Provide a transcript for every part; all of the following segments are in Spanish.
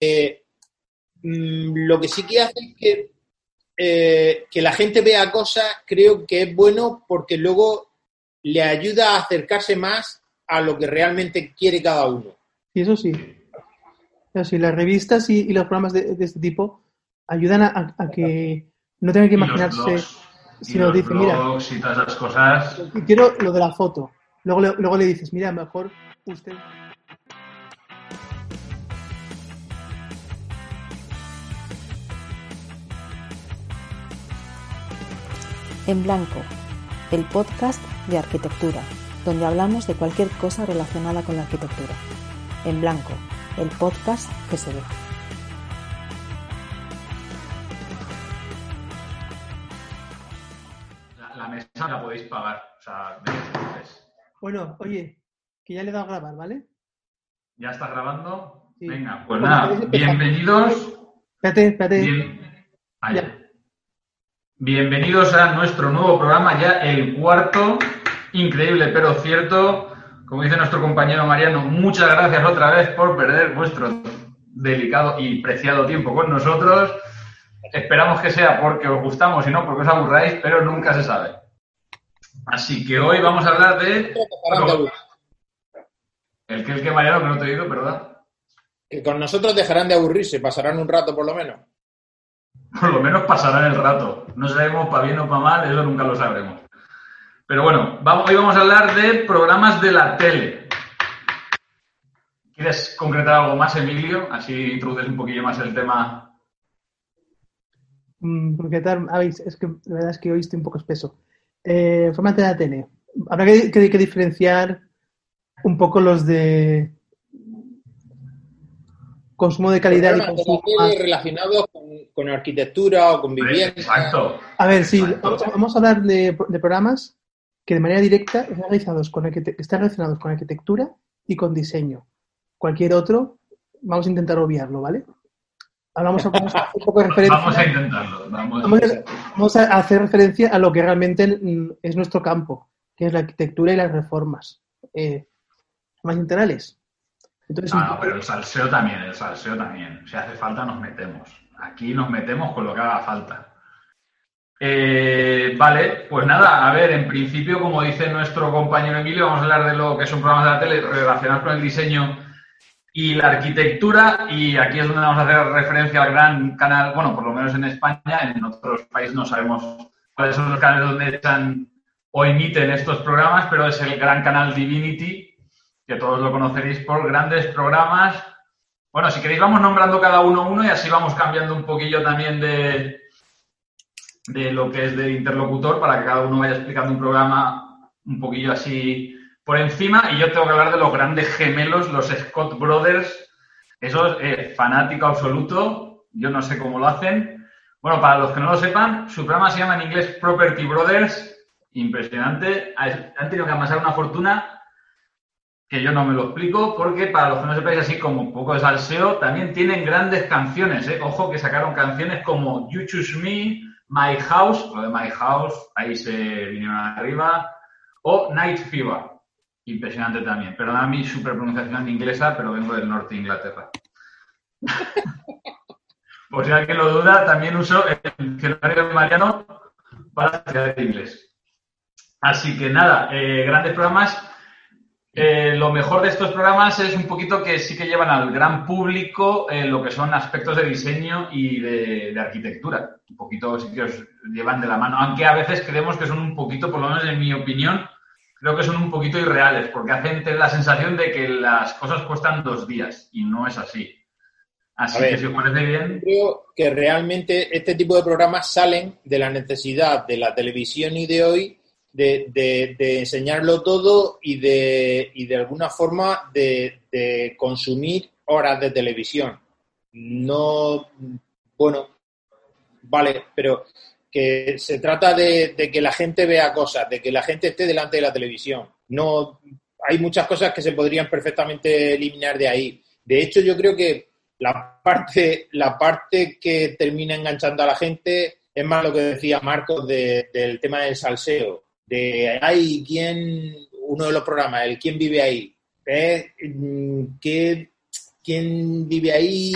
Eh, mm, lo que sí que hace es que, eh, que la gente vea cosas, creo que es bueno porque luego le ayuda a acercarse más a lo que realmente quiere cada uno. Y eso sí. Eso sí, las revistas y, y los programas de, de este tipo ayudan a, a que no tengan que imaginarse, sino los dice, mira, y todas esas cosas. quiero lo de la foto. Luego, luego le dices, mira, mejor usted... En Blanco, el podcast de arquitectura, donde hablamos de cualquier cosa relacionada con la arquitectura. En Blanco, el podcast que se ve. La, la mesa la podéis pagar. O sea. Bueno, oye, que ya le he dado a grabar, ¿vale? ¿Ya estás grabando? Sí. Venga, pues Bueno, nada, empezar. bienvenidos. Espérate, espérate. bien- Ah, ya. Bienvenidos a nuestro nuevo programa, ya el cuarto. Increíble, pero cierto. Como dice nuestro compañero Mariano, muchas gracias otra vez por perder vuestro delicado y preciado tiempo con nosotros. Esperamos que sea porque os gustamos y no porque os aburráis, pero nunca se sabe. Así que hoy vamos a hablar de... El que el que Mariano, que no te he oído, ¿verdad? Que con nosotros dejarán de aburrirse, pasarán un rato por lo menos. Por lo menos pasará el rato. No sabemos para bien o para mal, eso nunca lo sabremos. Pero bueno, vamos, hoy vamos a hablar de programas de la tele. ¿Quieres concretar algo más, Emilio? Así introduces un poquillo más el tema. Mm, ver, es que la verdad es que hoy estoy un poco espeso. Eh, de la tele. Habrá que diferenciar un poco los de consumo de calidad y consumo más- relacionados con, con arquitectura o con vivienda. Exacto. A ver, sí, vamos a, vamos a hablar de, de programas que de manera directa están realizados con están relacionados con arquitectura y con diseño. Cualquier otro, vamos a intentar obviarlo, ¿vale? Hablamos vamos a hacer un poco de referencia. Vamos a intentarlo. Vamos. Vamos a, vamos a hacer referencia a lo que realmente es nuestro campo, que es la arquitectura y las reformas eh, más integrales. Entonces, Ah, no, pero el salseo también, el salseo también. Si hace falta, nos metemos. Aquí nos metemos con lo que haga falta. Eh, vale, pues nada, a ver, en principio, como dice nuestro compañero Emilio, vamos a hablar de lo que son programas de la tele relacionados con el diseño y la arquitectura. Y aquí es donde vamos a hacer referencia al gran canal, bueno, por lo menos en España, en otros países no sabemos cuáles son los canales donde echan o emiten estos programas, pero es el gran canal Divinity, que todos lo conoceréis por grandes programas. Bueno, si queréis vamos nombrando cada uno uno y así vamos cambiando un poquillo también de, de lo que es de interlocutor para que cada uno vaya explicando un programa un poquillo así por encima. Y yo tengo que hablar de los grandes gemelos, los Scott Brothers. Esos, eh, fanático absoluto. Yo no sé cómo lo hacen. Bueno, para los que no lo sepan, su programa se llama en inglés Property Brothers. Impresionante. Han tenido que amasar una fortuna que yo no me lo explico, porque para los que no sepáis, así como un poco de salseo, también tienen grandes canciones. ¿eh? Ojo que sacaron canciones como You Choose Me, My House, lo de My House, ahí se vinieron arriba, o Night Fever. Impresionante también. Perdona mi super pronunciación inglesa, pero vengo del norte de Inglaterra. Por si alguien lo duda, también uso el diccionario de Mariano para estudiar inglés. Así que nada, eh, grandes programas. Eh, lo mejor de estos programas es un poquito que sí que llevan al gran público eh, lo que son aspectos de diseño y de, de arquitectura. Un poquito sí que os llevan de la mano, aunque a veces creemos que son un poquito, por lo menos en mi opinión, creo que son un poquito irreales, porque hacen la sensación de que las cosas cuestan dos días y no es así. Así A ver. que si os parece bien, Creo que realmente este tipo de programas salen de la necesidad de la televisión y de hoy de, de- de enseñarlo todo y de, y de alguna forma de, de consumir horas de televisión. no, bueno, vale, pero que se trata de, de, que la gente vea cosas, de que la gente esté delante de la televisión. No, hay muchas cosas que se podrían perfectamente eliminar de ahí. De hecho, yo creo que la parte, la parte que termina enganchando a la gente es más lo que decía Marcos del tema del salseo, de hay quién, uno de los programas, el quién vive ahí, mm, ¿Qué, quién vive ahí,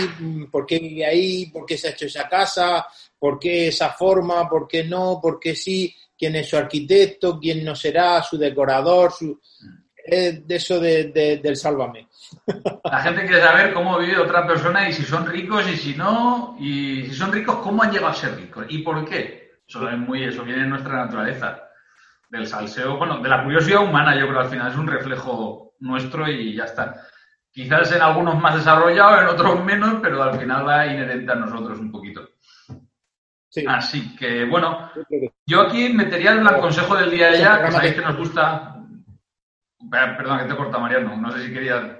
por qué vive ahí, por qué se ha hecho esa casa, por qué esa forma, por qué no, por qué sí, quién es su arquitecto, quién no será, su decorador, su... Es de eso de, del sálvame. La gente quiere saber cómo vive otra persona y si son ricos y si no, y si son ricos, cómo han llegado a ser ricos y por qué. Eso es muy, eso viene en nuestra naturaleza. Del salseo, bueno, de la curiosidad humana, yo creo al final es un reflejo nuestro y ya está. Quizás en algunos más desarrollados, en otros menos, pero al final va inherente a nosotros un poquito. Así que, bueno, yo aquí metería el consejo del día ya, que sabéis que nos gusta. Perdón, que te corta, Mariano. No sé si quería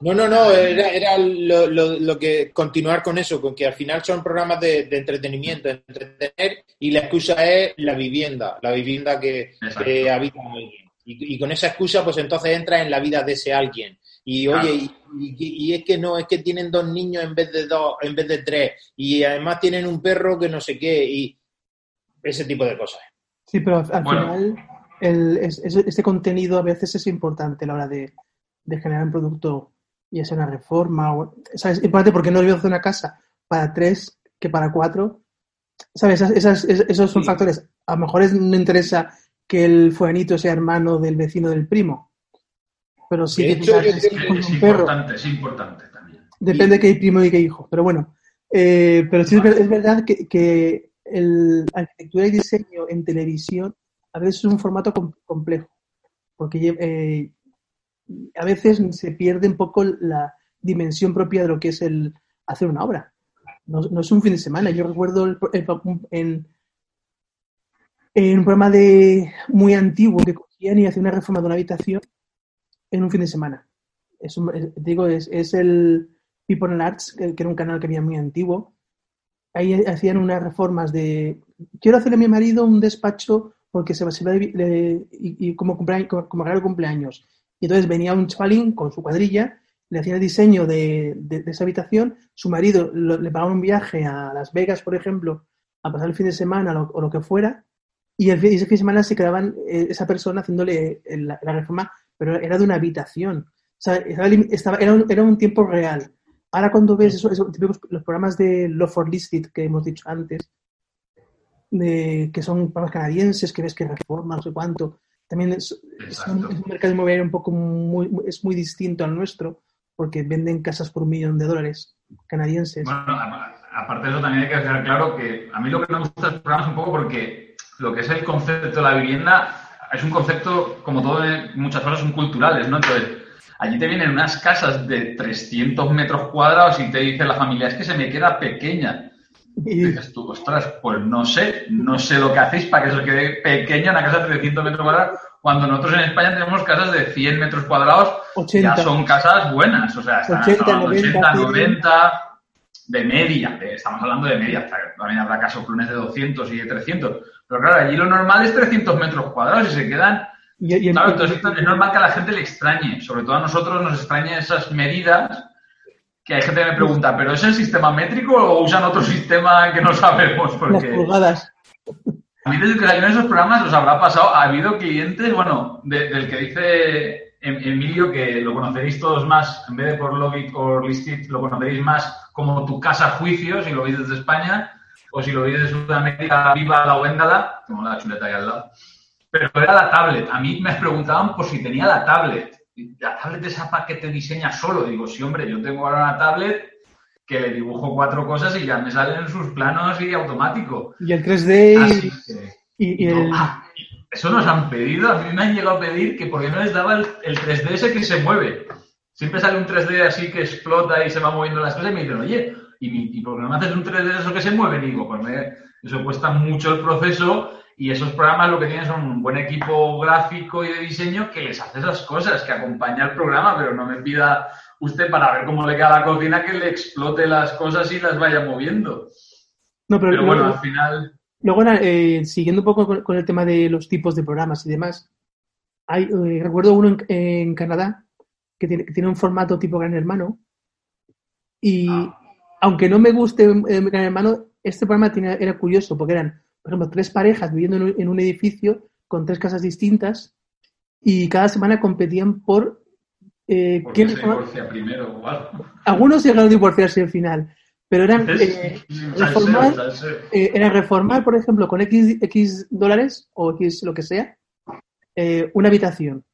no, no, no, era, era lo, lo, que continuar con eso, con que al final son programas de, entretenimiento, de entretener, y la excusa es la vivienda, la vivienda que, habita alguien. Y, con esa excusa, pues entonces entra en la vida de ese alguien. Y oye, y, es que no, es que tienen dos niños en vez de dos, en vez de tres, y además tienen un perro que no sé qué, y ese tipo de cosas. Sí, pero al final, el, este contenido a veces es importante a la hora de de generar un producto, ya sea una reforma, o, ¿sabes? En parte porque no es hacer una casa para tres que para cuatro, ¿sabes? Esas, esos son factores. A lo mejor no interesa que el fueganito sea hermano del vecino del primo, pero sí que es, importante, es importante también. Depende de qué primo y qué hijo, pero bueno. Eh, pero sí es, verdad que, que el arquitectura y diseño en televisión a veces es un formato complejo, porque eh, a veces se pierde un poco la dimensión propia de lo que es el hacer una obra. No, es un fin de semana. Yo recuerdo en, un programa de muy antiguo que cogían y hacían una reforma de una habitación en un fin de semana. Es digo, es, el People and Arts, que, era un canal que había muy antiguo. Ahí hacían unas reformas de quiero hacerle a mi marido un despacho porque se va, a y, y, como, cumpleaños, como, como cumpleaños y entonces venía un chavalín con su cuadrilla, le hacía el diseño de, esa habitación, su marido le pagaba un viaje a Las Vegas, por ejemplo, a pasar el fin de semana o lo que fuera, y ese fin de semana se quedaban eh, esa persona haciéndole la, reforma, pero era de una habitación. O sea, era, un, tiempo real. Ahora cuando ves eso, los programas de Love for Listed que hemos dicho antes, de, que son programas canadienses, que ves que reforma, no sé cuánto, también es, un, mercado inmobiliario un poco muy, es muy distinto al nuestro, porque venden casas por un millón de dólares canadienses. Bueno, aparte de eso también hay que dejar claro que a mí lo que me gusta es programa es un poco porque lo que es el concepto de la vivienda es un concepto, como todo muchas cosas, son culturales, ¿no? Entonces, allí te vienen unas casas de 300 metros cuadrados y te dice la familia, es que se me queda pequeña. Y dices tú, ostras, pues no sé, no sé lo que hacéis para que se quede pequeña una casa de 300 metros cuadrados, cuando nosotros en España tenemos casas de 100 metros cuadrados, ya son casas buenas, o sea, están 80, 90, 90, de media, estamos hablando de media, también habrá casos plunes de 200 y de 300, pero claro, allí lo normal es 300 metros cuadrados y se quedan... claro, entonces es normal que a la gente le extrañe, sobre todo a nosotros nos extrañen esas medidas que hay gente que me pregunta, ¿pero es el sistema métrico o usan otro sistema que no sabemos? Porque... Las pulgadas. A mí desde que salieron esos programas os habrá pasado, ha habido clientes, bueno, del que dice em, Emilio que lo conoceréis todos más, en vez de por Logit o Listit, lo conoceréis más como tu casa juicio, si lo veis desde España, o si lo veis desde Sudamérica, viva la Wendala, tengo la chuleta ahí al lado. Pero era la tablet. A mí me preguntaban por si tenía la tablet la tablet esa para que te diseña solo. Digo, sí, hombre, yo tengo ahora una tablet que le dibujo cuatro cosas y ya me salen sus planos y automático. Y el 3D y, el... Ah, eso nos han pedido, a mí me han llegado a pedir que por qué no les daba el, 3D ese que se mueve. Siempre sale un 3D así que explota y se va moviendo las cosas y me dicen, oye, ¿y, por qué no me haces un 3D eso que se mueve? Y digo, pues eso cuesta mucho el proceso y esos programas lo que tienen son un buen equipo gráfico y de diseño que les hace esas cosas, que acompaña el programa, pero no me pida usted para ver cómo le queda la cocina que le explote las cosas y las vaya moviendo. No, pero, Pero bueno, luego, al final... luego, eh, siguiendo un poco con, con el tema de los tipos de programas y demás, hay, eh, recuerdo uno en, en Canadá que tiene, que tiene un formato tipo Gran Hermano y Ah. aunque no me guste eh, Gran Hermano, este programa tenía- era curioso porque eran, por ejemplo, tres parejas viviendo en un, en un edificio con tres casas distintas y cada semana competían por eh, quién se divorcia primero o algo. Algunos llegaron a divorciarse al final, pero eran eh, reformar, eh, era reformar, por ejemplo, con X, X dólares o X lo que sea, eh, una habitación.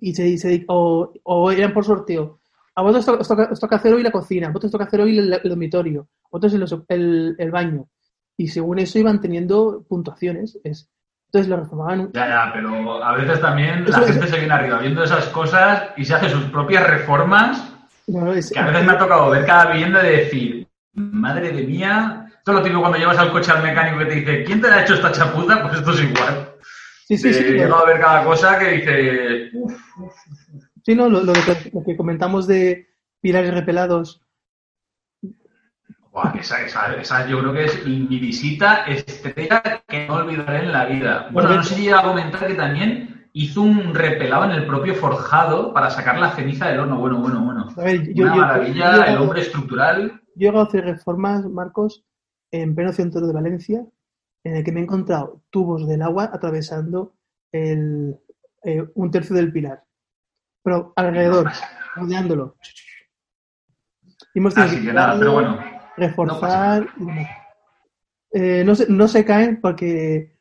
Y se, se- o, o eran por sorteo. A vosotros os toca, os toca hacer hoy la cocina, a vosotros os toca hacer hoy el, el dormitorio, a vosotros el, el- el baño. Y según eso iban teniendo puntuaciones. Es, entonces lo reformaban. Ya, ya, pero a veces también la Eso- gente se viene arriba viendo esas cosas y se hace sus propias reformas No, no, es- que a veces me ha tocado ver cada vivienda y decir, madre de mía, esto es lo típico cuando llevas al coche al mecánico que te dice, ¿quién te ha hecho esta chapuza? Pues esto es igual. sí, sí, sí, llegado a ver cada cosa que dice, sí, no, lo, lo que, lo que comentamos de pilares repelados. Buah, esa, esa, esa yo creo que es mi visita estrella que no olvidaré en la vida. Bueno, no sé si llega a comentar que también hizo un repelado en el propio forjado para sacar la ceniza del horno. Bueno, bueno, bueno. A ver, yo, Una yo- maravilla, yo- el hombre estructural. Yo he hacer reformas, Marcos, en pleno centro de Valencia, en el que me he encontrado tubos del agua atravesando el, eh, un tercio del pilar. Pero alrededor, rodeándolo. Y hemos Así que nada, pero bueno. Reforzar y demás. Eh, no, se, no se caen porque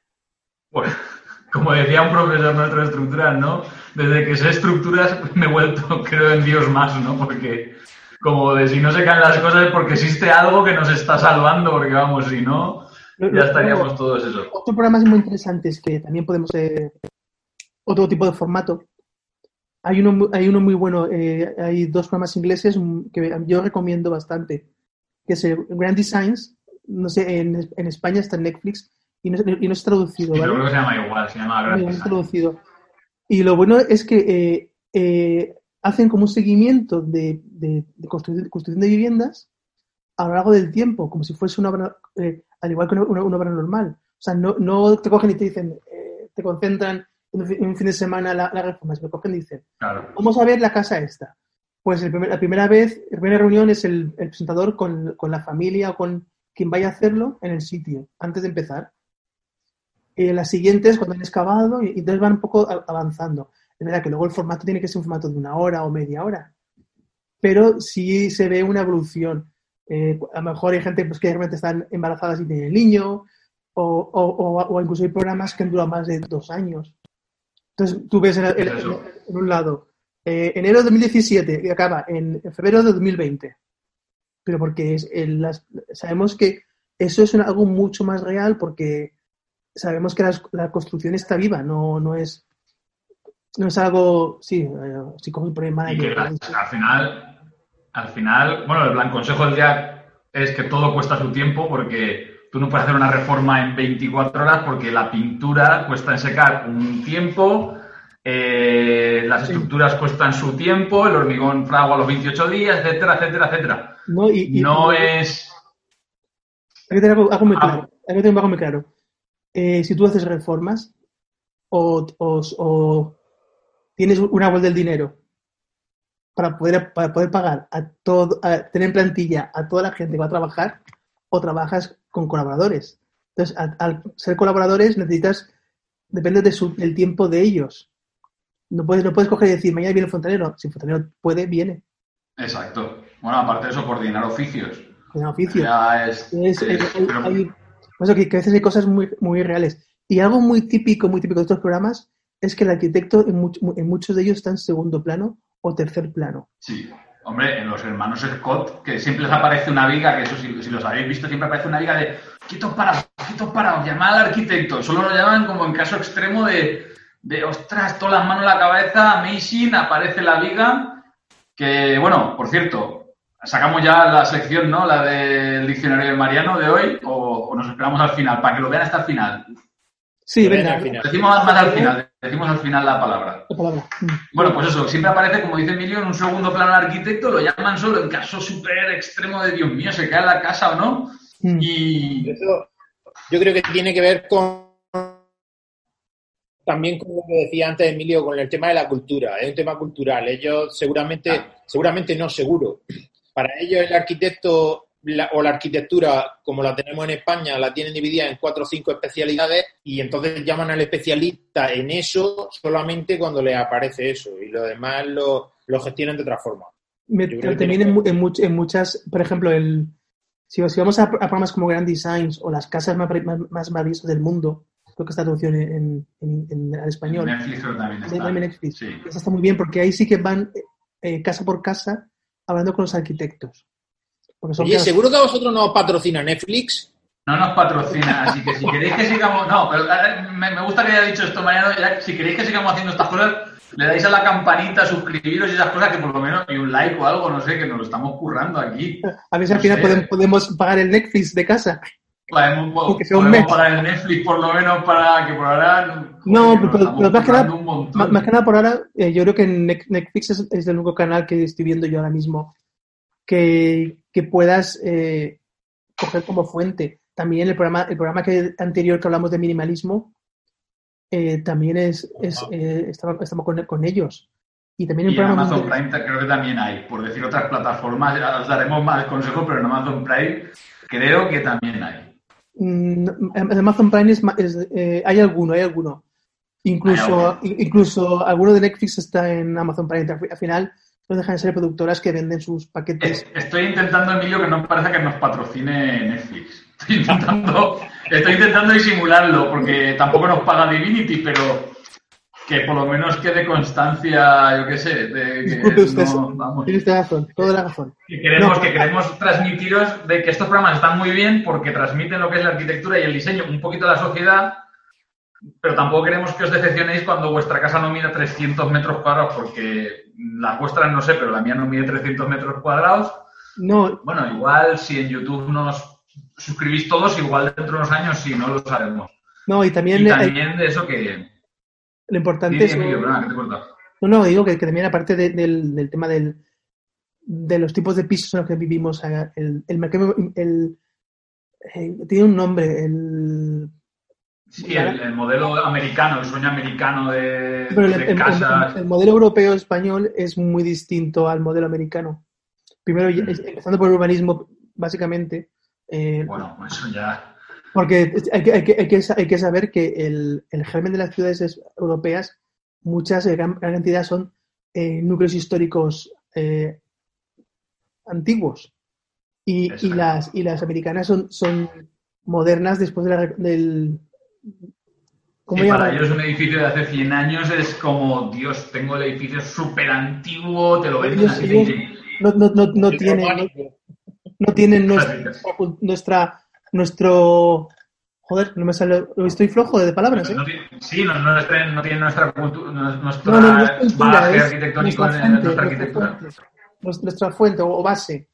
Pues, como decía un profesor nuestro de estructuras, ¿no? Desde que sé estructuras me he vuelto, creo, en Dios más, ¿no? Porque como de si no se caen las cosas es porque existe algo que nos está salvando, porque vamos, si no, ya estaríamos todos eso. Otros programas muy interesantes que también podemos eh, otro tipo de formato. Hay uno, hay uno muy bueno, eh, hay dos programas ingleses mm, que yo recomiendo bastante, que es Grand Designs, no sé, en, en España está en Netflix y no, y no es traducido, yo ¿vale? creo que se llama igual, se llama No, no traducido. Y lo bueno es que eh, eh, hacen como un seguimiento de, de, de construcción, construcción de viviendas a lo largo del tiempo, como si fuese una obra, eh, al igual que una, una- una obra normal. O sea, no, no te cogen y te dicen, eh, te concentran en un, fin, en un fin de semana la, la reforma, sino cogen y dicen, Claro. vamos a ver la casa esta. Pues el primer- la primera vez, la primera reunión es el, el presentador con, con la familia o con quien vaya a hacerlo en el sitio, antes de empezar. Eh, las siguientes, cuando han excavado, y, y entonces van un poco avanzando. Es verdad que luego el formato tiene que ser un formato de una hora o media hora, pero sí se ve una evolución. Eh, a lo mejor hay gente pues, que realmente están embarazadas y tienen el niño, o, o, o- o incluso hay programas que han durado más de dos años. Entonces tú ves en, el- en- Eso. en un lado, eh, enero de 2017 y acaba en, en febrero de 2020. Pero porque es el- las- sabemos que eso es algo mucho más real porque sabemos que las- la, construcción está viva, no, no es no es algo, sí, eh, si coges por el Y que la- al final, al final, bueno, el plan consejo del día es que todo cuesta su tiempo porque tú no puedes hacer una reforma en 24 horas porque la pintura cuesta en secar un tiempo, eh, las Sí. estructuras cuestan su tiempo, el hormigón fragua a los 28 días, etcétera, etcétera, etcétera. No, y, y- No es... Hay que tener algo, algo muy Ah. claro. Hay que tener algo muy claro. Eh, si tú haces reformas o, o- o tienes una vuelta del dinero para poder, para poder pagar a todo, a tener en plantilla a toda la gente que va a trabajar, o trabajas con colaboradores. Entonces, al, al ser colaboradores necesitas, depende de su- del tiempo de ellos. No puedes, no puedes coger y decir, mañana viene el fontanero. Si el fontanero puede, viene. Exacto. Bueno, aparte de eso, coordinar oficios. Con oficio. Ya es... Es- es- hay- hay- pero- hay- por eso que, que a veces hay cosas muy, muy reales. Y algo muy típico, muy típico de estos programas es que el arquitecto en, much- en muchos de ellos está en segundo plano o tercer plano. Sí. Hombre, en los hermanos Scott, que siempre les aparece una viga, que eso si, si los habéis visto, siempre aparece una viga de quietos parados, quietos parados, llamad al arquitecto. Solo lo llaman como en caso extremo de, de ostras, todas las manos en la cabeza, amazing, aparece la viga. Que, bueno, por cierto, sacamos ya la sección, ¿no? La del diccionario de Mariano de hoy, o, o nos esperamos al final, para que lo vean hasta el final. Sí, venga. al final. Decimos más al final, decimos al final la palabra. La palabra. Mm. Bueno, pues eso, siempre aparece, como dice Emilio, en un segundo plano el arquitecto, lo llaman solo en caso súper extremo de Dios mío, se cae la casa o no. Mm. Y Eso yo creo que tiene que ver con también con lo que decía antes Emilio, con el tema de la cultura. Es un tema cultural. Ellos seguramente, Ah. seguramente no seguro. Para ellos el arquitecto la- o la arquitectura, como la tenemos en España, la tienen dividida en cuatro o cinco especialidades y entonces llaman al especialista en eso solamente cuando les aparece eso y lo demás lo, lo gestionan de otra forma. Me- también en, en much- en muchas, por ejemplo, el, si, si vamos a, a programas como Grand Designs o las casas más, más, más maravillosas del mundo, creo que está traducción en, en, en- al español, Netflix también de está. de Netflix. Sí. Eso está muy bien porque ahí sí que van eh, casa por casa hablando con los arquitectos. Porque son Oye, casos- ¿seguro que a vosotros no os patrocina Netflix? No nos patrocina, así que si queréis que sigamos. No, pero me, me gusta que haya dicho esto, Mariano. ya, si queréis que sigamos haciendo estas cosas, le dais a la campanita, suscribiros y esas cosas, que por lo menos, y un like o algo, no sé, que nos lo estamos currando aquí. a ver si al no final sé. podemos, podemos pagar el Netflix de casa. Podemos, sea un mes. pagar el Netflix por lo menos para que por ahora. No, que pero- pero más que nada-. Más, más que nada por ahora, eh, yo creo que Net- Netflix es, es el único canal que estoy viendo yo ahora mismo que, que puedas eh, coger como fuente. También el programa, el programa que, anterior que hablamos de minimalismo, eh, también es, es eh, estaba- estamos con, con ellos. Y también Y en Amazon interesante- Prime creo que también hay, por decir otras plataformas, os daremos más consejos, pero en Amazon Prime creo que también hay. Mm, en Amazon Prime es, es, eh, hay alguno, hay alguno. Incluso, incluso alguno de Netflix está en Amazon Prime. Al final no dejan de ser productoras que venden sus paquetes. Es- Estoy intentando, Emilio, que no parezca que nos patrocine Netflix. Estoy intentando, estoy intentando disimularlo, porque tampoco nos paga Divinity, pero que por lo menos quede constancia, yo qué sé, de que, Disculpe usted, no- vamos, tiene usted razón, toda la razón. que queremos, No. que queremos transmitiros de que estos programas están muy bien porque transmiten lo que es la arquitectura y el diseño, un poquito a la sociedad, pero tampoco queremos que os decepcionéis cuando vuestra casa no mide 300 metros cuadrados, porque las vuestras no sé, pero la mía no mide 300 metros cuadrados. No, Bueno, igual si en YouTube nos suscribís todos, igual dentro de unos años sí, no lo sabemos. no, y también, Y hay- también de eso que... lo importante es... Emilio, que te. No, no, digo que, que también aparte de- del, del tema del, de los tipos de pisos en los que vivimos, eh, el, el mercado, el, eh, tiene un nombre, el, Sí, el, el modelo americano, el sueño americano de, pero el, de el- casas... el- el modelo europeo español es muy distinto al modelo americano. Primero, es- empezando por el urbanismo, básicamente, eh, Bueno, eso ya... porque hay que, hay que, hay que, sa- hay que saber que el, el germen de las ciudades es- europeas, muchas, eh, gran, gran cantidad son eh, núcleos históricos eh, antiguos. Y, las, y las americanas son, son modernas después de la, del... ¿Cómo Sí, para ellos un edificio de hace 100 años es como, Dios, tengo el edificio súper antiguo, te lo venden así. No, no, no, no El tienen, no, románico. no tienen nuestra, Clásicas. nuestra, nuestro... Joder, no me sale... Estoy flojo de palabras, ¿eh? No tiene- sí, no, no, no tienen nuestra cultura, nuestra No, es arquitectónico nuestra en fuente, nuestra arquitectura. fuente, nuestra fuente o base.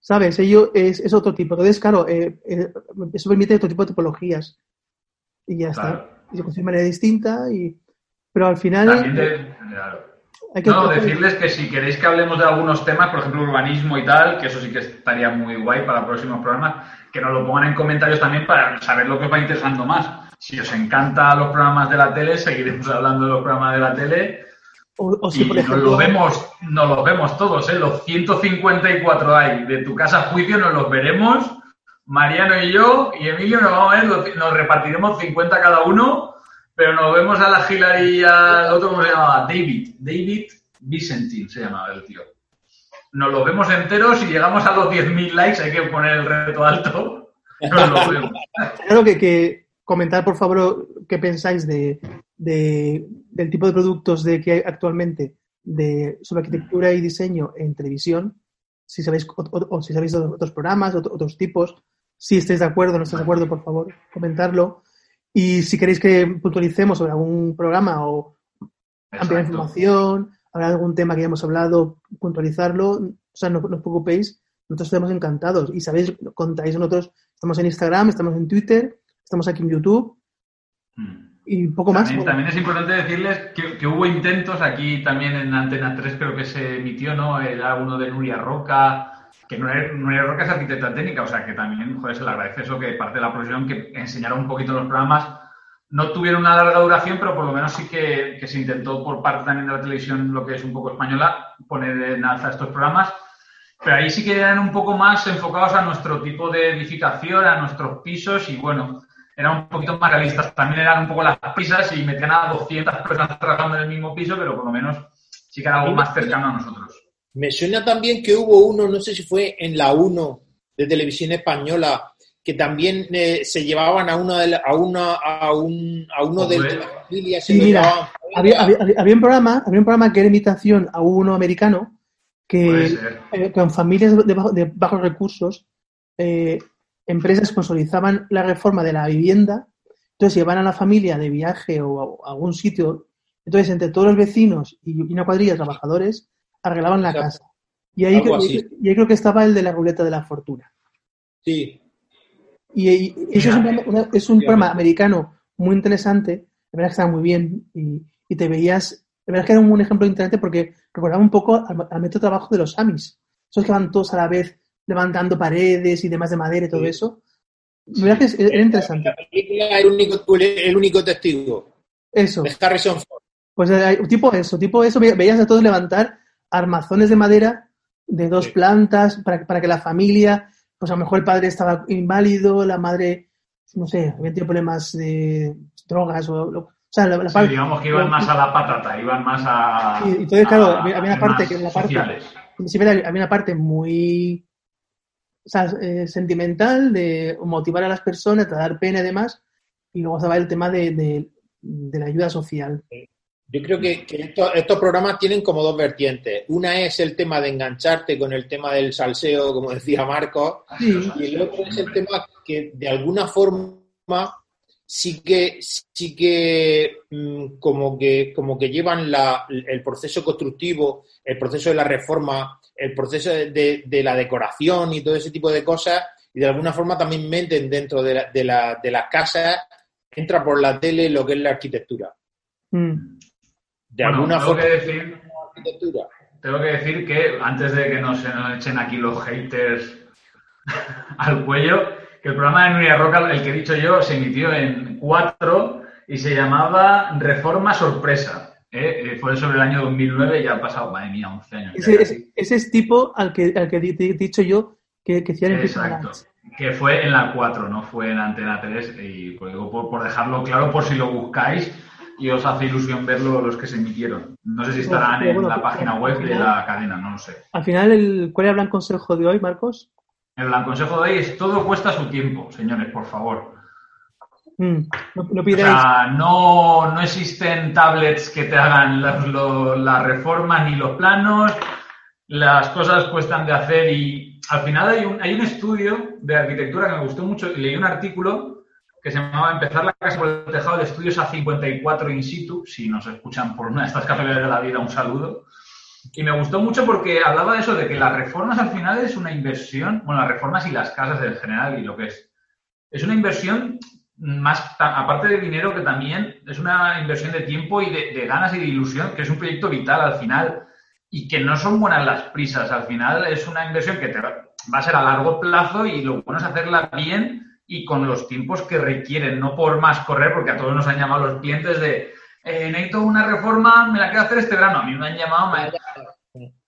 ¿Sabes? Ello es, es otro tipo. Entonces, claro, eh, eh, eso permite otro tipo de tipologías. Y ya Claro. está. Y se construye de manera distinta, y... pero al final También de- claro. Hay que... No, decirles que si queréis que hablemos de algunos temas, por ejemplo, urbanismo y tal, que eso sí que estaría muy guay para próximos programas, que nos lo pongan en comentarios también para saber lo que os va interesando más. Si os encantan los programas de la tele, seguiremos hablando de los programas de la tele. O, o si, y por nos ejemplo... lo vemos, nos los vemos todos, ¿eh? Los 154 hay de tu casa juicio, nos los veremos. Mariano y yo y Emilio nos vamos a ver, los- nos repartiremos 50 cada uno, pero nos vemos a la Hillary y al otro, ¿cómo se llamaba? David. David Vicentin se llamaba el tío. Nos los vemos enteros y llegamos a los 10.000 likes, hay que poner el reto alto. Nos los vemos. Claro que, comentar, por favor, qué pensáis de, de- del tipo de productos de que hay actualmente de, sobre arquitectura y diseño en televisión. Si sabéis, o, si sabéis otros programas, ot- otros tipos. Si estáis de acuerdo o no estáis de acuerdo, por favor, comentarlo. Y si queréis que puntualicemos sobre algún programa o ampliar información, hablar de algún tema que hayamos hablado, puntualizarlo, o sea, no, no os preocupéis, nosotros estamos encantados. Y sabéis, contáis nosotros, estamos en Instagram, estamos en Twitter, estamos aquí en YouTube, Mm. Y poco más. También es importante decirles que, que hubo intentos aquí también en Antena 3, creo que se emitió, ¿no? Era uno de Nuria Roca, que Nuria, Nuria Roca es arquitecta técnica, o sea que también, joder, se le agradece eso que parte de la profesión que enseñaron un poquito los programas. No tuvieron una larga duración, pero por lo menos sí que, que se intentó por parte también de la televisión, lo que es un poco española, poner en alza estos programas. Pero ahí sí que eran un poco más enfocados a nuestro tipo de edificación, a nuestros pisos y bueno, eran un poquito más realistas. También eran un poco las prisas y metían a 200 personas trabajando en el mismo piso, pero por lo menos sí que era algo más cercano a nosotros. Me suena también que hubo uno, no sé si fue en la 1 de televisión española, que también eh, se llevaban a uno de la- a una a un a uno de la familia se Sí, lo mira, llevaban. había, había, había un programa, había un programa que era imitación a uno americano que eh, con familias de, bajo- de bajos recursos, eh, empresas sponsorizaban la reforma de la vivienda, entonces llevaban a la familia de viaje o a, a algún sitio, entonces entre todos los vecinos y una cuadrilla de trabajadores arreglaban la Exacto. casa. Y ahí, Algo cre- así. y ahí creo que estaba el de la ruleta de la fortuna. Sí, Y, y eso es un, una- es un programa americano muy interesante, la verdad que estaba muy bien y, y te veías, la verdad que era un ejemplo interesante porque recordaba un poco al, al método de trabajo de los Amis, esos que van todos a la vez levantando paredes y demás de madera y todo Sí. eso. La verdad que es- era interesante. la película el único el único testigo Eso, de Harrison Ford. pues eh, tipo eso, tipo eso, ve- veías a todos levantar armazones de madera de dos Sí. plantas para, para que la familia, pues a lo mejor el padre estaba inválido, la madre, no sé, había tenido problemas de drogas o, lo- o sea, la, la Sí, parte- digamos que iban más a la patata, iban más a. Y- entonces, claro, a había- había una parte que la parte- había una parte muy o sea, eh, sentimental de motivar a las personas, de dar pena y demás, y luego estaba el tema de, de- de la ayuda social. Yo creo que, que estos, estos programas tienen como dos vertientes. Una es el tema de engancharte con el tema del salseo, como decía Marcos, Sí. y el otro es el tema que de alguna forma sí que sí que mm, como que como que llevan la- el proceso constructivo, el proceso de la reforma, el proceso de, de la decoración y todo ese tipo de cosas, y de alguna forma también meten dentro de, la- de, la- de las casas, entra por la tele lo que es la arquitectura. Mm. De Bueno, alguna tengo forma que decir arquitectura. Tengo que decir que antes de que nos, echen aquí los haters al cuello, que el programa de Nuria Roca, el que he dicho yo, se emitió en 4 y se llamaba Reforma Sorpresa. ¿eh? Eh, Fue sobre el año 2009 y ya han pasado, madre mía, 11 años. Ese, ese- ese es tipo al que, al que he dicho yo que, que Prison Exacto. Que fue en la 4, no fue en Antena 3. Y pues, digo, por, por dejarlo claro, por si lo buscáis y os hace ilusión verlo los que se emitieron. No sé si estarán en la página web de la cadena, no lo sé. Al final, el, ¿cuál era el consejo de hoy, Marcos? El gran consejo de hoy es todo cuesta su tiempo, señores, por favor. Mm, No, no O sea, no, no existen tablets que te hagan las lo- las reformas ni los planos. Las cosas cuestan de hacer y al final hay un, hay un estudio de arquitectura que me gustó mucho. Leí un artículo que se llamaba Empezar la casa por el tejado de estudios A54 in situ. Si nos escuchan por una de estas cafés de la vida, un saludo. Y me gustó mucho porque hablaba de eso, de que las reformas al final es una inversión, bueno, las reformas y las casas en general y lo que es. Es una inversión más, aparte de dinero, que también es una inversión de tiempo y de, de ganas y de ilusión, que es un proyecto vital al final y que no son buenas las prisas. Al final es una inversión que te va a ser a largo plazo y lo bueno es hacerla bien y con los tiempos que requieren, no por más correr, porque a todos nos han llamado los clientes de eh, necesito una reforma, me la quiero hacer este verano. A mí me han llamado me-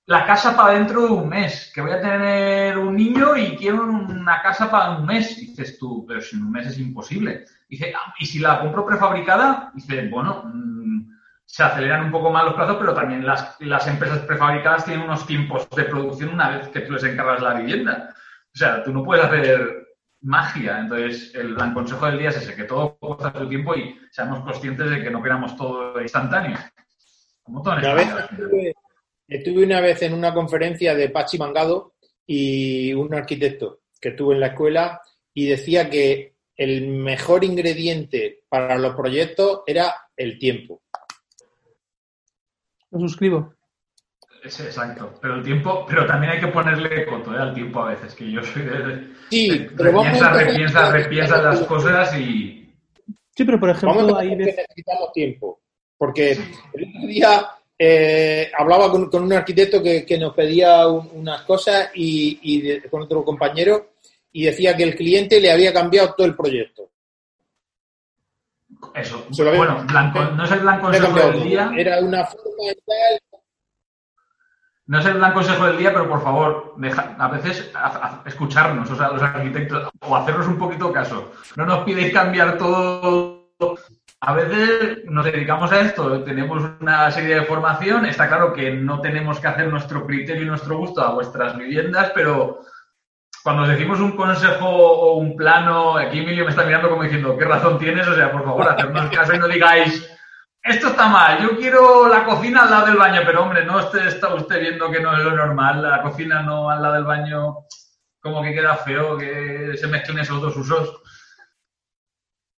la casa para dentro de un mes, que voy a tener un niño y quiero una casa para un mes. Dices tú, pero si en un mes es imposible. Dice, "Ah, y si la compro prefabricada, dice, bueno, mm, se aceleran un poco más los plazos, pero también las, las empresas prefabricadas tienen unos tiempos de producción una vez que tú les encargas la vivienda. O sea, tú no puedes hacer magia. Entonces, el gran consejo del día es ese, que todo cuesta su tiempo y seamos conscientes de que no queramos todo instantáneo. Como todo en Una vez España, al final. estuve, estuve una vez en una conferencia de Pachi Mangado y un arquitecto que estuvo en la escuela y decía que el mejor ingrediente para los proyectos era el tiempo. Lo suscribo. Sí, exacto. Pero el tiempo, pero también hay que ponerle coto ¿eh? al tiempo a veces, que yo soy de... Sí, de- pero vamos repiensa, repiensa, repiensa las cosas y... Sí, pero por ejemplo, Vamos a ahí necesitamos tiempo. Porque el otro día eh, hablaba con, con un arquitecto que, que nos pedía un- unas cosas y, y de- con otro compañero y decía que el cliente le había cambiado todo el proyecto. Eso. Había- Bueno, blanco, no es el cambiado del día. Era una forma y tal. No es el gran consejo del día, pero por favor, a veces a- escucharnos, o sea, los arquitectos, o hacernos un poquito caso. No nos pidéis cambiar todo. A veces nos dedicamos a esto, tenemos una serie de formación, está claro que no tenemos que hacer nuestro criterio y nuestro gusto a vuestras viviendas, pero cuando os decimos un consejo o un plano, aquí Emilio me está mirando como diciendo, ¿qué razón tienes? O sea, por favor, hacernos caso y no digáis, esto está mal, yo quiero la cocina al lado del baño, pero hombre, no esté- está usted viendo que no es lo normal, la cocina no al lado del baño, como que queda feo que se mezclen esos dos usos.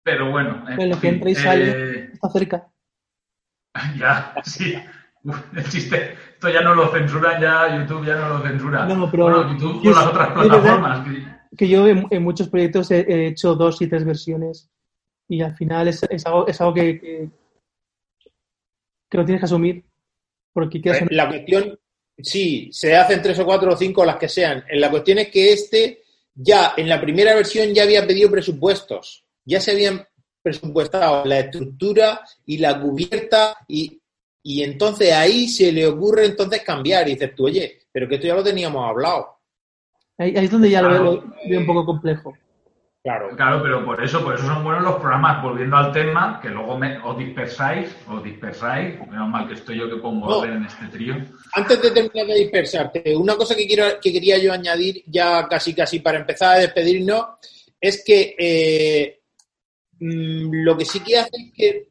Pero bueno, en En lo que fin, entra y sale. eh, Está cerca. ya, sí. El chiste, esto ya no lo censuran, ya YouTube ya no lo censura. No, pero bueno, YouTube yo con las otras plataformas. que- Que yo en, en muchos proyectos he, he hecho dos y tres versiones y al final es, es algo, es algo que, que, que lo tienes que asumir. Porque quieras o Eh, La cuestión, sí, se hacen tres o cuatro o cinco las que sean. Eh, La cuestión es que este ya en la primera versión ya había pedido presupuestos. Ya se habían presupuestado la estructura y la cubierta y, y entonces ahí se le ocurre entonces cambiar y dices tú, oye, pero que esto ya lo teníamos hablado. ahí, ahí es donde ya lo veo, lo veo un poco complejo. Claro. Claro, pero por eso, por eso son buenos los programas, volviendo al tema, que luego me, os dispersáis, os dispersáis, menos mal que estoy yo que pongo No. orden en este trío. Antes de terminar de dispersarte, una cosa que quiero que quería yo añadir ya casi casi para empezar a despedirnos es que eh, mm, lo que sí que hace es que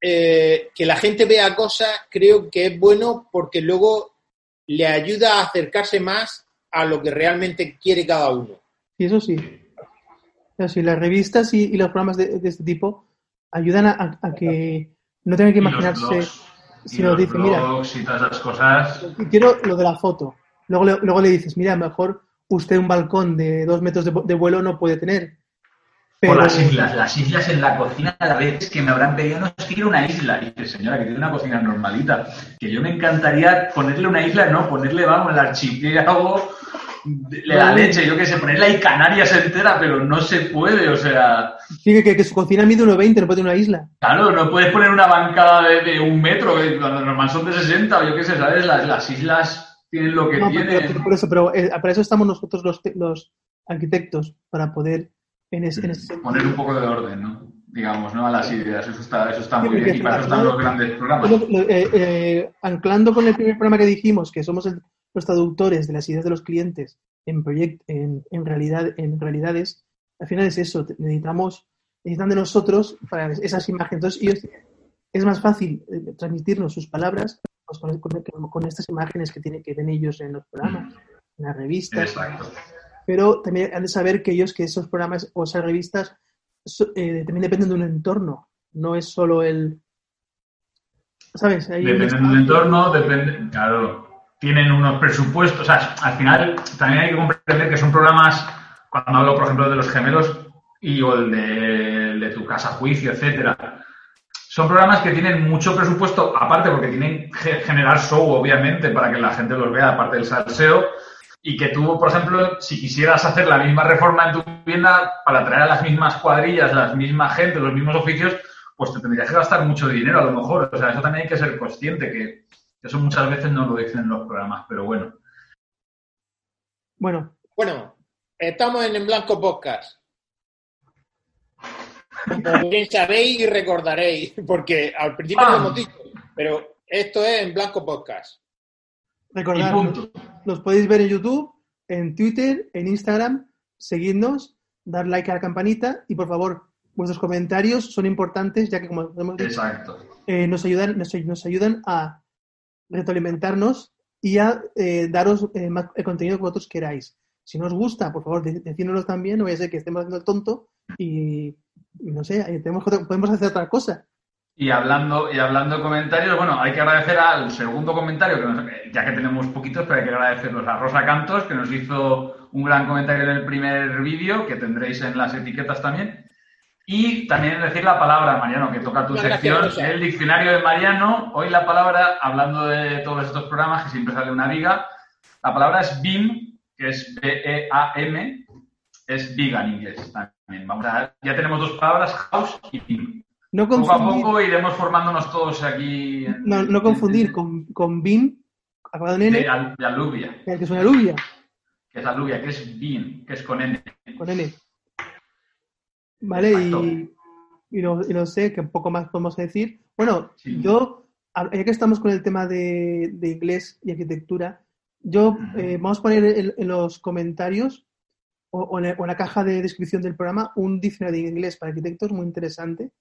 eh, que la gente vea cosas, creo que es bueno porque luego le ayuda a acercarse más a lo que realmente quiere cada uno. Y eso sí. Eso sí, las revistas y, y los programas de, de este tipo ayudan a, que no tengan que imaginarse. si nos dice, mira, y todas esas cosas. quiero lo de la foto. Luego le, luego le dices, mira, mejor usted un balcón de dos metros de, de vuelo no puede tener. Por las islas, las islas en la cocina, a la vez que me habrán pedido, no, es que quiero una isla. Y dice, señora, que tiene una cocina normalita. Que yo me encantaría ponerle una isla, no, ponerle, vamos, el archipiélago de la Vale. leche, yo qué sé, ponerle ahí Canarias entera, pero no se puede, o sea, Sí, que, que- su cocina mide 1,20, no puede tener una isla. claro, no puedes poner una bancada de, de un metro, cuando normal son de 60, o yo qué sé, ¿sabes? Las, las islas tienen lo que No, pero- tienen. pero por eso, pero eh, para eso estamos nosotros los, los arquitectos, para poder en, es- en ese. Poner un poco de orden, ¿no? Digamos, ¿no? A las ideas, eso está, eso está Sí, muy bien, y para eso están los grandes programas. Eh, eh, anclando con el primer programa que dijimos, que somos el- los traductores de las ideas de los clientes en, proyect, en, en, realidad, en realidades, al final es eso, necesitamos, necesitan de nosotros para esas imágenes. Entonces, ellos- es más fácil eh, transmitirnos sus palabras pues, con, con- con estas imágenes que, tiene, que ven ellos en los programas, en las revistas. Exacto. pero también han de saber que ellos, que esos programas o esas revistas so- eh, también dependen de un entorno, no es solo el... ¿Sabes? Hay un Depende del entorno, depende, claro, tienen unos presupuestos, o sea, al final también hay que comprender que son programas, cuando hablo, por ejemplo, de los gemelos y o el de, tu casa juicio, etcétera, son programas que tienen mucho presupuesto, aparte porque tienen que generar show, obviamente, para que la gente los vea, aparte del salseo, y que tú, por ejemplo, si quisieras hacer la misma reforma en tu vivienda para traer a las mismas cuadrillas, las mismas gente, los mismos oficios, pues te tendrías que gastar mucho dinero a lo mejor. O sea, eso también hay que ser consciente, que eso muchas veces no lo dicen en los programas, pero bueno. Bueno, Bueno, estamos en En Blanco Podcast. Como bien sabéis y recordaréis, porque al principio lo hemos dicho, pero esto es En Blanco Podcast. Recordad, los podéis ver en YouTube, en Twitter, en Instagram, seguidnos, dar like a la campanita y por favor, vuestros comentarios son importantes ya que como hemos dicho, Exacto. eh, nos, ayudan, nos, nos ayudan a retroalimentarnos y a eh, daros eh, más el contenido que vosotros queráis. Si no os gusta, por favor, de- decídnoslo también, no vaya a ser que estemos haciendo el tonto y, no sé, eh, tenemos podemos hacer otra cosa. Y hablando, y hablando de comentarios, bueno, hay que agradecer al segundo comentario, que nos- ya que tenemos poquitos, pero hay que agradecerlos a Rosa Cantos, que nos hizo un gran comentario en el primer vídeo, que tendréis en las etiquetas también. Y también decir la palabra, Mariano, que toca tu sección, el diccionario de Mariano. Hoy la palabra, hablando de todos estos programas, que siempre sale una viga, la palabra es BIM, que es B-E-A-M, es viga en inglés también. Vamos a, ya tenemos dos palabras, house y BIM. No poco a poco iremos formándonos todos aquí. no, no confundir con, con BIM, acabado en N. De, aluvia. Que es una aluvia. Que es aluvia, que es BIM, que es con N. Con N. ¿Vale? Y, y, no, sé, qué poco más podemos decir. Bueno, yo, ya que estamos con el tema de, inglés y arquitectura, yo eh, vamos a poner en, los comentarios o, en la, caja de descripción del programa un diccionario de inglés para arquitectos muy interesante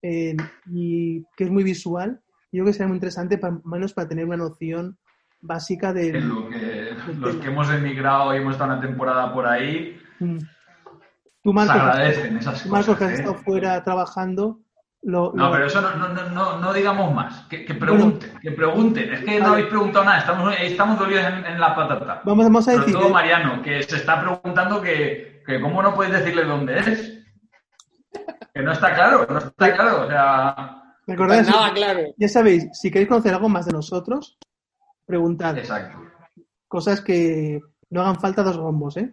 eh, y que es muy visual. Yo creo que será muy interesante, para, menos para tener una noción básica de... Lo que, los que hemos emigrado y hemos estado una temporada por ahí, mm. Tú, Marcos, agradecen esas cosas, que has ¿eh? estado fuera trabajando. no, pero eso no, no, no, no digamos más. Que, pregunten, que pregunten. Es que no habéis preguntado nada, estamos, estamos dolidos en, la patata. Vamos, vamos a decir. todo Mariano, que se está preguntando que, que cómo no puedes decirle dónde es. Que no está claro, no está claro. O sea. Recordad, nada claro. Ya sabéis, si queréis conocer algo más de nosotros, preguntad. Exacto. Cosas que no hagan falta dos bombos, ¿eh?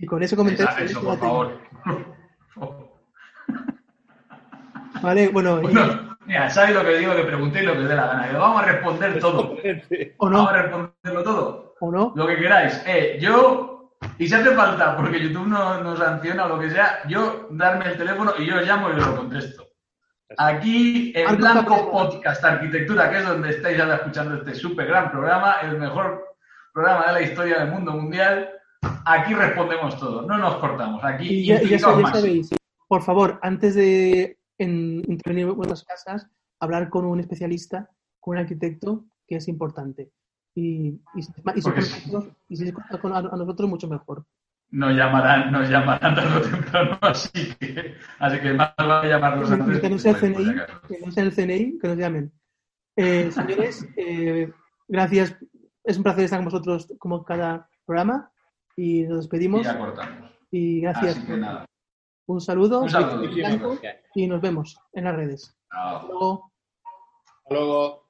Y con ese comentario... Eso, por favor. Vale, bueno... Mira, ¿sabes lo que digo? Que preguntéis lo que os dé la gana. vamos a responder todo. ¿O no? Vamos a responderlo todo. ¿O no? Lo que queráis. Eh, yo, y si hace falta, porque YouTube no nos sanciona o lo que sea, yo darme el teléfono y yo os llamo y os lo contesto. Aquí en Blanco Podcast Arquitectura, que es donde estáis ya escuchando este súper gran programa, el mejor programa de la historia del mundo mundial. Aquí respondemos todo, no nos cortamos. Aquí ya, ya, sabéis, por favor, antes de intervenir en vuestras casas, hablar con un especialista, con un arquitecto, que es importante. Y, y, y, si se con a, nosotros, mucho mejor. Nos llamarán, nos llamarán tarde o temprano, así que, así que más vale llamarlos antes. Que no sea el CNI, que no sea el CNI, que nos llamen. Eh, señores, eh, gracias. Es un placer estar con vosotros como cada programa y nos despedimos. Y ya cortamos. Y gracias. Así que nada. Un saludo. Un saludo. Y nos vemos en las redes. Hasta luego. Hasta luego.